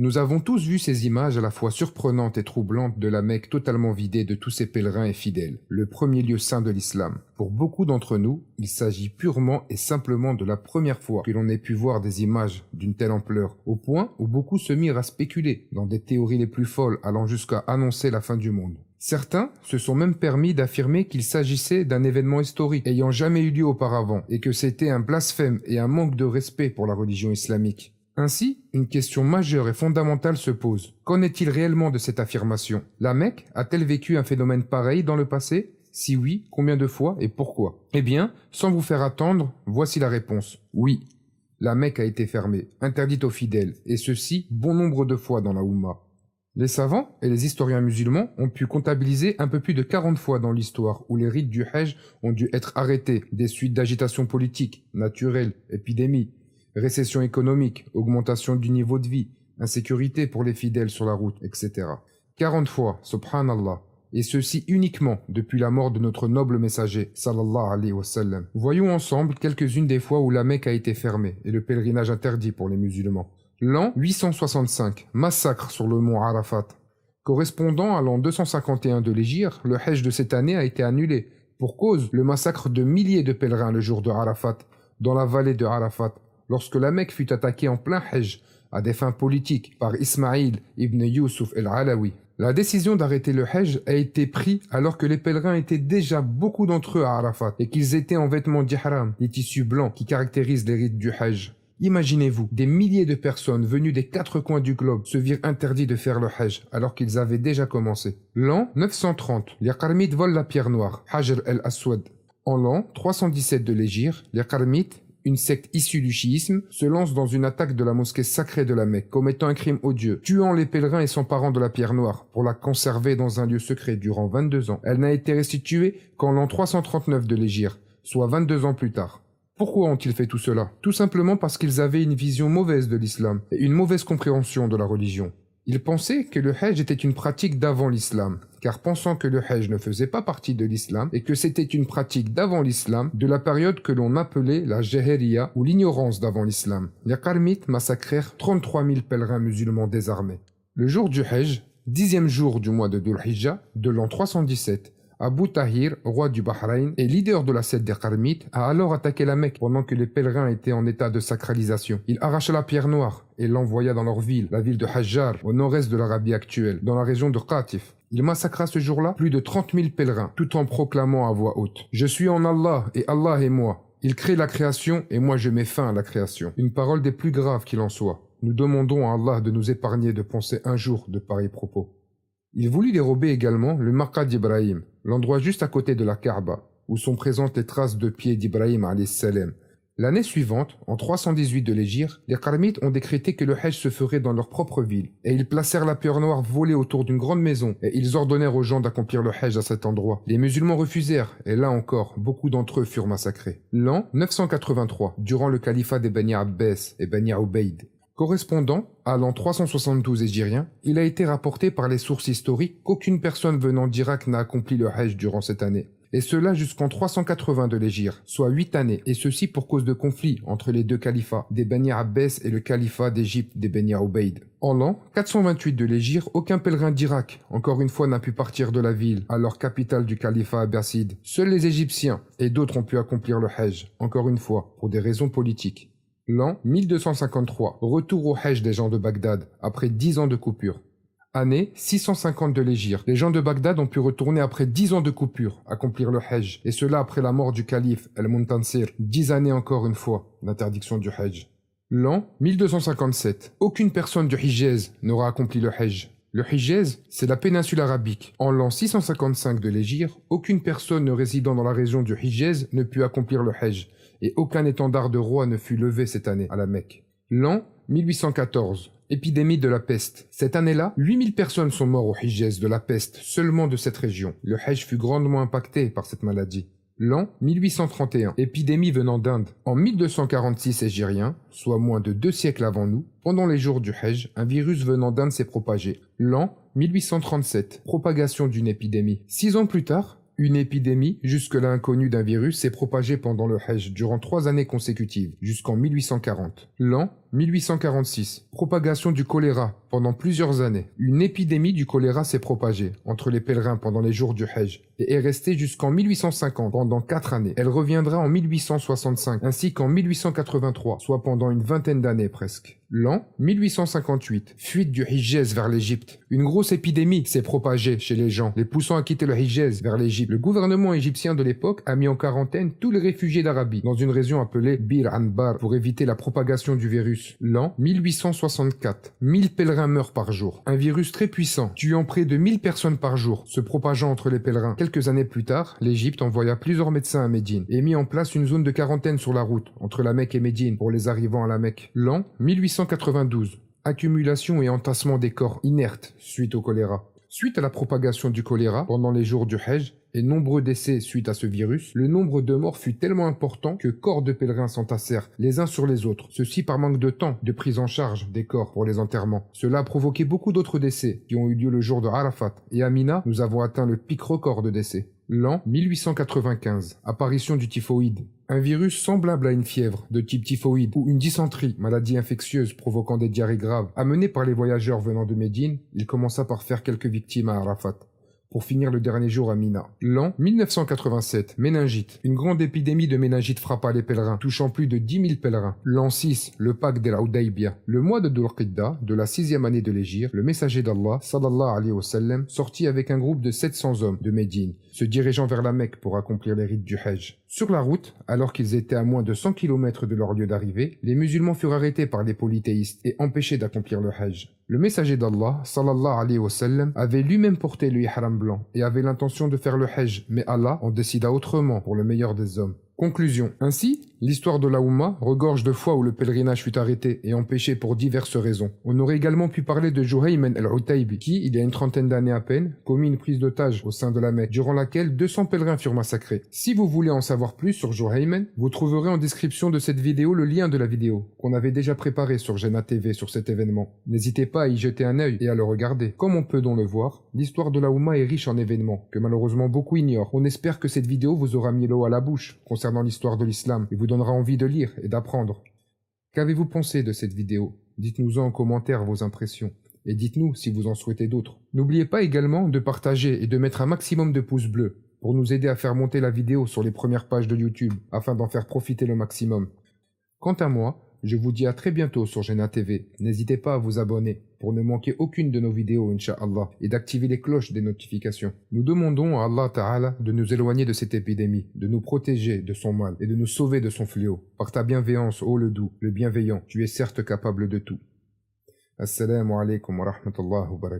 Nous avons tous vu ces images à la fois surprenantes et troublantes de la Mecque totalement vidée de tous ses pèlerins et fidèles, le premier lieu saint de l'islam. Pour beaucoup d'entre nous, il s'agit purement et simplement de la première fois que l'on ait pu voir des images d'une telle ampleur, au point où beaucoup se mirent à spéculer dans des théories les plus folles allant jusqu'à annoncer la fin du monde. Certains se sont même permis d'affirmer qu'il s'agissait d'un événement historique ayant jamais eu lieu auparavant et que c'était un blasphème et un manque de respect pour la religion islamique. Ainsi, une question majeure et fondamentale se pose. Qu'en est-il réellement de cette affirmation? La Mecque a-t-elle vécu un phénomène pareil dans le passé? Si oui, combien de fois et pourquoi? Eh bien, sans vous faire attendre, voici la réponse. Oui. La Mecque a été fermée, interdite aux fidèles, et ceci bon nombre de fois dans la Oumma. Les savants et les historiens musulmans ont pu comptabiliser un peu plus de 40 fois dans l'histoire où les rites du Hajj ont dû être arrêtés des suites d'agitation politique, naturelle, épidémie, récession économique, augmentation du niveau de vie, insécurité pour les fidèles sur la route, etc. 40 fois, subhanallah, et ceci uniquement depuis la mort de notre noble messager, sallallahu alayhi wa sallam. Voyons ensemble quelques-unes des fois où la Mecque a été fermée et le pèlerinage interdit pour les musulmans. L'an 865, massacre sur le mont Arafat. Correspondant à l'an 251 de l'Égypte, le Hajj de cette année a été annulé, pour cause le massacre de milliers de pèlerins le jour de Arafat, dans la vallée de Arafat, lorsque la Mecque fut attaquée en plein Hajj à des fins politiques par Ismaïl ibn Yusuf el-Alawi. La décision d'arrêter le Hajj a été prise alors que les pèlerins étaient déjà beaucoup d'entre eux à Arafat et qu'ils étaient en vêtements d'ihram, les tissus blancs qui caractérisent les rites du Hajj. Imaginez-vous, des milliers de personnes venues des quatre coins du globe se virent interdits de faire le Hajj alors qu'ils avaient déjà commencé. L'an 930, les Qarmites volent la pierre noire, Hajr el-Aswad. En l'an 317 de l'Égypte, les Qarmites une secte issue du chiisme, se lance dans une attaque de la mosquée sacrée de la Mecque, commettant un crime odieux, tuant les pèlerins et s'emparant de la pierre noire pour la conserver dans un lieu secret durant 22 ans. Elle n'a été restituée qu'en l'an 339 de l'Égypte, soit 22 ans plus tard. Pourquoi ont-ils fait tout cela? Tout simplement parce qu'ils avaient une vision mauvaise de l'islam et une mauvaise compréhension de la religion. Ils pensaient que le Hajj était une pratique d'avant l'islam, car pensant que le Hajj ne faisait pas partie de l'islam et que c'était une pratique d'avant l'islam, de la période que l'on appelait la Jahiliya ou l'ignorance d'avant l'islam. Les Karmites massacrèrent 33 000 pèlerins musulmans désarmés. Le jour du Hajj, dixième jour du mois de Dhul Hijjah, de l'an 317, Abu Tahir, roi du Bahreïn et leader de la secte des Karmites, a alors attaqué la Mecque pendant que les pèlerins étaient en état de sacralisation. Il arracha la pierre noire et l'envoya dans leur ville, la ville de Hajjar, au nord-est de l'Arabie actuelle, dans la région de Qatif. Il massacra ce jour-là plus de 30 000 pèlerins, tout en proclamant à voix haute « Je suis en Allah et Allah est moi. Il crée la création et moi je mets fin à la création. » Une parole des plus graves qu'il en soit. Nous demandons à Allah de nous épargner de penser un jour de pareils propos. Il voulut dérober également le Makkah d'Ibrahim, l'endroit juste à côté de la Kaaba, où sont présentes les traces de pieds d'Ibrahim salam. L'année suivante, en 318 de l'Égypte, les Karmites ont décrété que le Hajj se ferait dans leur propre ville, et ils placèrent la pierre noire volée autour d'une grande maison, et ils ordonnèrent aux gens d'accomplir le Hajj à cet endroit. Les musulmans refusèrent, et là encore, beaucoup d'entre eux furent massacrés. L'an 983, durant le califat des Bani Abbas et Bani Ubayd, Correspondant à l'an 372 égyrien, il a été rapporté par les sources historiques qu'aucune personne venant d'Irak n'a accompli le Hajj durant cette année. Et cela jusqu'en 380 de l'Égypte, soit 8 années, et ceci pour cause de conflits entre les deux califats, des Bani Abbas et le califat d'Égypte des Bani Ubayd. En l'an 428 de l'Égypte, aucun pèlerin d'Irak, encore une fois, n'a pu partir de la ville, alors capitale du califat abbasside. Seuls les Égyptiens et d'autres ont pu accomplir le Hajj, encore une fois, pour des raisons politiques. L'an 1253, retour au Hajj des gens de Bagdad, après dix ans de coupure. Année 650 de l'Égypte. Les gens de Bagdad ont pu retourner après dix ans de coupure, accomplir le Hajj, et cela après la mort du calife El-Muntansir, dix années encore une fois d'interdiction du Hajj. L'an 1257. Aucune personne du Hijaz n'aura accompli le Hajj. Le Hijaz, c'est la péninsule arabique. En l'an 655 de l'Égypte, aucune personne ne résidant dans la région du Hijaz ne put accomplir le Hajj et aucun étendard de roi ne fut levé cette année à la Mecque. L'an 1814, épidémie de la peste. Cette année-là, 8000 personnes sont mortes au Hijaz de la peste seulement de cette région. Le Hajj fut grandement impacté par cette maladie. L'an 1831, épidémie venant d'Inde. En 1246 égyrien, soit moins de deux siècles avant nous, pendant les jours du Hajj, un virus venant d'Inde s'est propagé. L'an 1837, propagation d'une épidémie. Six ans plus tard, Une épidémie, jusque-là inconnue d'un virus, s'est propagée pendant le Hajj durant trois années consécutives, jusqu'en 1840. L'an 1846. Propagation du choléra pendant plusieurs années. Une épidémie du choléra s'est propagée entre les pèlerins pendant les jours du Hajj et est restée jusqu'en 1850 pendant quatre années. Elle reviendra en 1865 ainsi qu'en 1883, soit pendant une vingtaine d'années presque. L'an 1858. Fuite du Hijaz vers l'Égypte. Une grosse épidémie s'est propagée chez les gens, les poussant à quitter le Hijaz vers l'Égypte. Le gouvernement égyptien de l'époque a mis en quarantaine tous les réfugiés d'Arabie dans une région appelée Bir Anbar pour éviter la propagation du virus L'an 1864. 1000 pèlerins meurent par jour. Un virus très puissant, tuant près de 1000 personnes par jour, se propageant entre les pèlerins. Quelques années plus tard, l'Égypte envoya plusieurs médecins à Médine et mit en place une zone de quarantaine sur la route entre la Mecque et Médine pour les arrivants à la Mecque. L'an 1892 accumulation et entassement des corps inertes suite au choléra. Suite à la propagation du choléra pendant les jours du Hajj et nombreux décès suite à ce virus, le nombre de morts fut tellement important que corps de pèlerins s'entassèrent les uns sur les autres, ceci par manque de temps de prise en charge des corps pour les enterrements. Cela a provoqué beaucoup d'autres décès qui ont eu lieu le jour de Arafat et à Mina, nous avons atteint le pic record de décès. L'an 1895, apparition du typhoïde. Un virus semblable à une fièvre de type typhoïde ou une dysenterie, maladie infectieuse provoquant des diarrhées graves, amené par les voyageurs venant de Médine, il commença par faire quelques victimes à Arafat pour finir le dernier jour à Mina. L'an 1987, méningite. Une grande épidémie de méningite frappa les pèlerins, touchant plus de 10 000 pèlerins. L'an 6, le pacte de la Le mois de Dhul de la sixième année de l'Égir, le messager d'Allah, sallallahu alayhi wa sallam, sortit avec un groupe de 700 hommes de Médine, se dirigeant vers la Mecque pour accomplir les rites du Hajj. Sur la route, alors qu'ils étaient à moins de 100 km de leur lieu d'arrivée, les musulmans furent arrêtés par les polythéistes et empêchés d'accomplir le Hajj. Le messager d'Allah, sallallahu alayhi wa sallam, avait lui-même porté le ihram blanc et avait l'intention de faire le Hajj, mais Allah en décida autrement pour le meilleur des hommes. Conclusion. Ainsi, l'histoire de la Oumma regorge de fois où le pèlerinage fut arrêté et empêché pour diverses raisons. On aurait également pu parler de Juhayman al-Utaybi, qui, il y a une trentaine d'années à peine, commit une prise d'otage au sein de la Mecque, durant laquelle 200 pèlerins furent massacrés. Si vous voulez en savoir plus sur Juhayman, vous trouverez en description de cette vidéo le lien de la vidéo, qu'on avait déjà préparé sur Jena TV sur cet événement. N'hésitez pas à y jeter un œil et à le regarder. Comme on peut donc le voir, l'histoire de la Oumma est riche en événements, que malheureusement beaucoup ignorent. On espère que cette vidéo vous aura mis l'eau à la bouche, concernant l'histoire de l'islam et vous donnera envie de lire et d'apprendre. Qu'avez-vous pensé de cette vidéo? Dites-nous en commentaire vos impressions et dites-nous si vous en souhaitez d'autres. N'oubliez pas également de partager et de mettre un maximum de pouces bleus pour nous aider à faire monter la vidéo sur les premières pages de YouTube afin d'en faire profiter le maximum. Quant à moi, je vous dis à très bientôt sur Gena TV. N'hésitez pas à vous abonner pour ne manquer aucune de nos vidéos, Inch'Allah, et d'activer les cloches des notifications. Nous demandons à Allah Ta'ala de nous éloigner de cette épidémie, de nous protéger de son mal et de nous sauver de son fléau. Par ta bienveillance, ô le doux, le bienveillant, tu es certes capable de tout. Assalamu alaikum wa rahmatullahi wa.